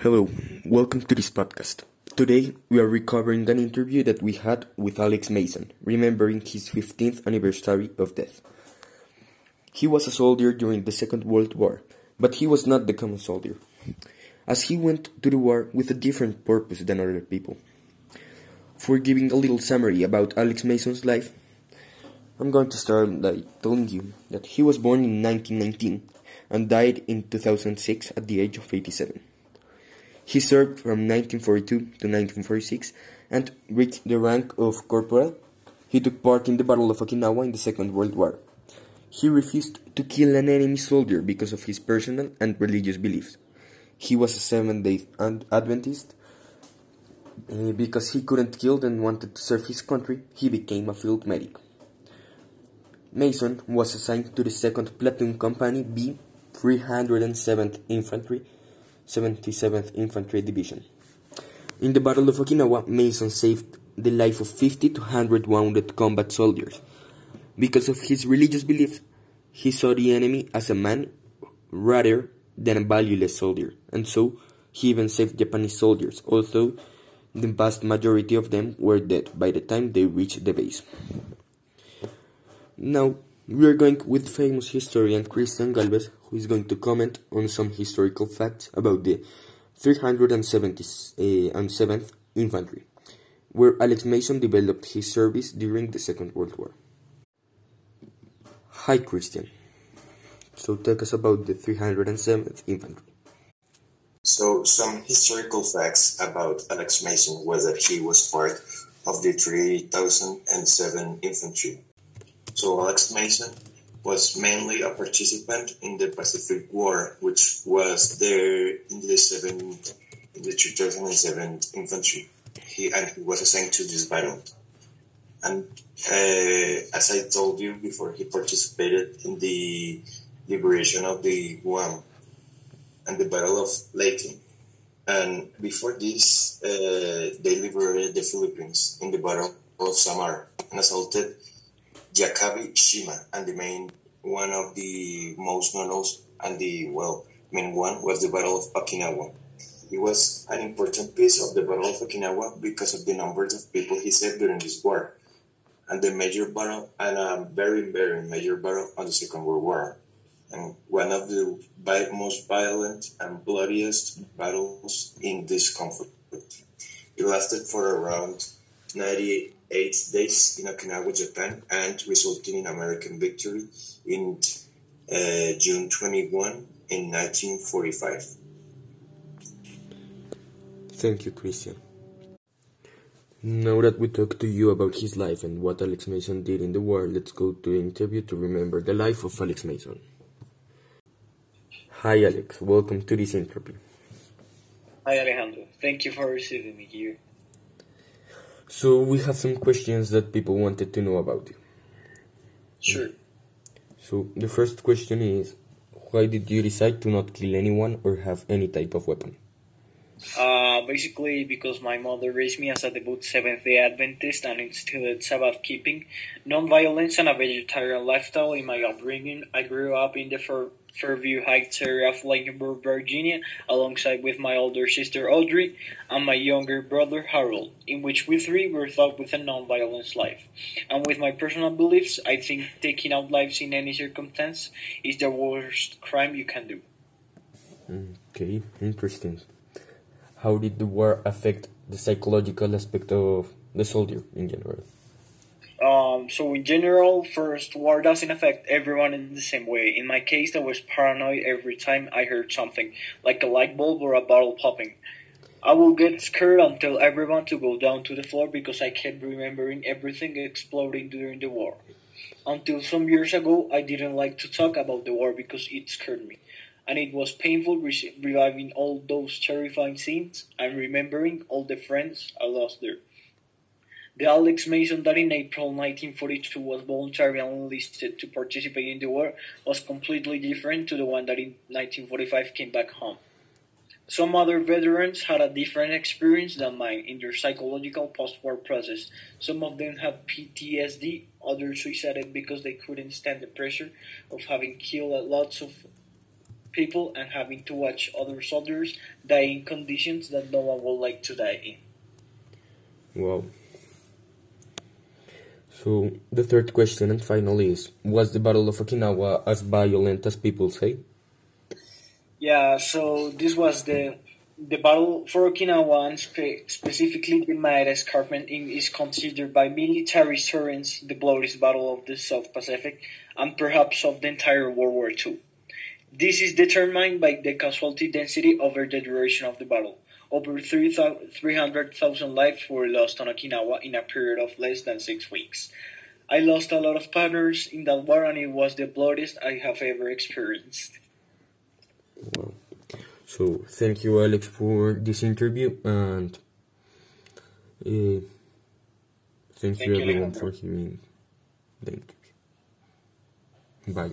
Hello, welcome to this podcast. Today we are recovering an interview that we had with Alex Mason, remembering his 15th anniversary of death. He was a soldier during the Second World War, but he was not the common soldier, as he went to the war with a different purpose than other people. For giving a little summary about Alex Mason's life, I'm going to start by telling you that he was born in 1919 and died in 2006 at the age of 87. He served from 1942 to 1946 and reached the rank of corporal. He took part in the Battle of Okinawa in the Second World War. He refused to kill an enemy soldier because of his personal and religious beliefs. He was a Seventh day Adventist. Uh, because he couldn't kill and wanted to serve his country, he became a field medic. Mason was assigned to the 2nd Platoon Company B 307th Infantry 77th Infantry Division. In the Battle of Okinawa, Mason saved the life of 50 to 100 wounded combat soldiers. Because of his religious beliefs, he saw the enemy as a man rather than a valueless soldier, and so he even saved Japanese soldiers, although the vast majority of them were dead by the time they reached the base. Now, we are going with famous historian Christian Galvez, who is going to comment on some historical facts about the 377th eh, Infantry, where Alex Mason developed his service during the Second World War. Hi, Christian. So, tell us about the 307th Infantry. So, some historical facts about Alex Mason was that he was part of the 3007 Infantry so Alex Mason was mainly a participant in the Pacific War, which was there in the seven in the 2007 infantry. He and he was assigned to this battle. And uh, as I told you before, he participated in the liberation of the Guam and the Battle of Leyte. And before this, uh, they liberated the Philippines in the Battle of Samar and assaulted Yakabe Shima, and the main one of the most known and the well main one was the Battle of Okinawa. It was an important piece of the Battle of Okinawa because of the numbers of people he saved during this war, and the major battle and a very very major battle on the Second World War, and one of the most violent and bloodiest battles in this conflict. It lasted for around 98 eight days in Okinawa, Japan, and resulting in American victory in uh, June 21 in 1945. Thank you, Christian. Now that we talked to you about his life and what Alex Mason did in the war, let's go to the interview to remember the life of Alex Mason. Hi, Alex. Welcome to this interview. Hi, Alejandro. Thank you for receiving me here. So we have some questions that people wanted to know about you. Sure. So the first question is, why did you decide to not kill anyone or have any type of weapon? Uh, basically because my mother raised me as a devout Seventh-day Adventist and instilled Sabbath keeping, non-violence, and a vegetarian lifestyle in my upbringing. I grew up in the Fairview Heights area of Lincolnburg, Virginia, alongside with my older sister Audrey and my younger brother Harold, in which we three were taught with a non-violence life. And with my personal beliefs, I think taking out lives in any circumstance is the worst crime you can do. Okay, interesting. How did the war affect the psychological aspect of the soldier in general? Um, so in general, first, war doesn't affect everyone in the same way. In my case, I was paranoid every time I heard something, like a light bulb or a bottle popping. I will get scared and tell everyone to go down to the floor because I kept remembering everything exploding during the war. Until some years ago, I didn't like to talk about the war because it scared me. And it was painful re- reviving all those terrifying scenes and remembering all the friends I lost there. The Alex Mason that in April 1942 was voluntarily enlisted to participate in the war was completely different to the one that in 1945 came back home. Some other veterans had a different experience than mine in their psychological post-war process. Some of them had PTSD, others suicided because they couldn't stand the pressure of having killed lots of people and having to watch other soldiers die in conditions that no one would like to die in. Wow. So the third question and finally is: Was the Battle of Okinawa as violent as people say? Yeah. So this was the the battle for Okinawa and spe- specifically the Maeda Escarpment is considered by military historians the bloodiest battle of the South Pacific and perhaps of the entire World War II. This is determined by the casualty density over the duration of the battle. Over 300,000 lives were lost on Okinawa in a period of less than six weeks. I lost a lot of partners in that war and it was the bloodiest I have ever experienced. Wow. So thank you, Alex, for this interview, and uh, thank, thank, you, everyone, you, for hearing Thank you. Bye.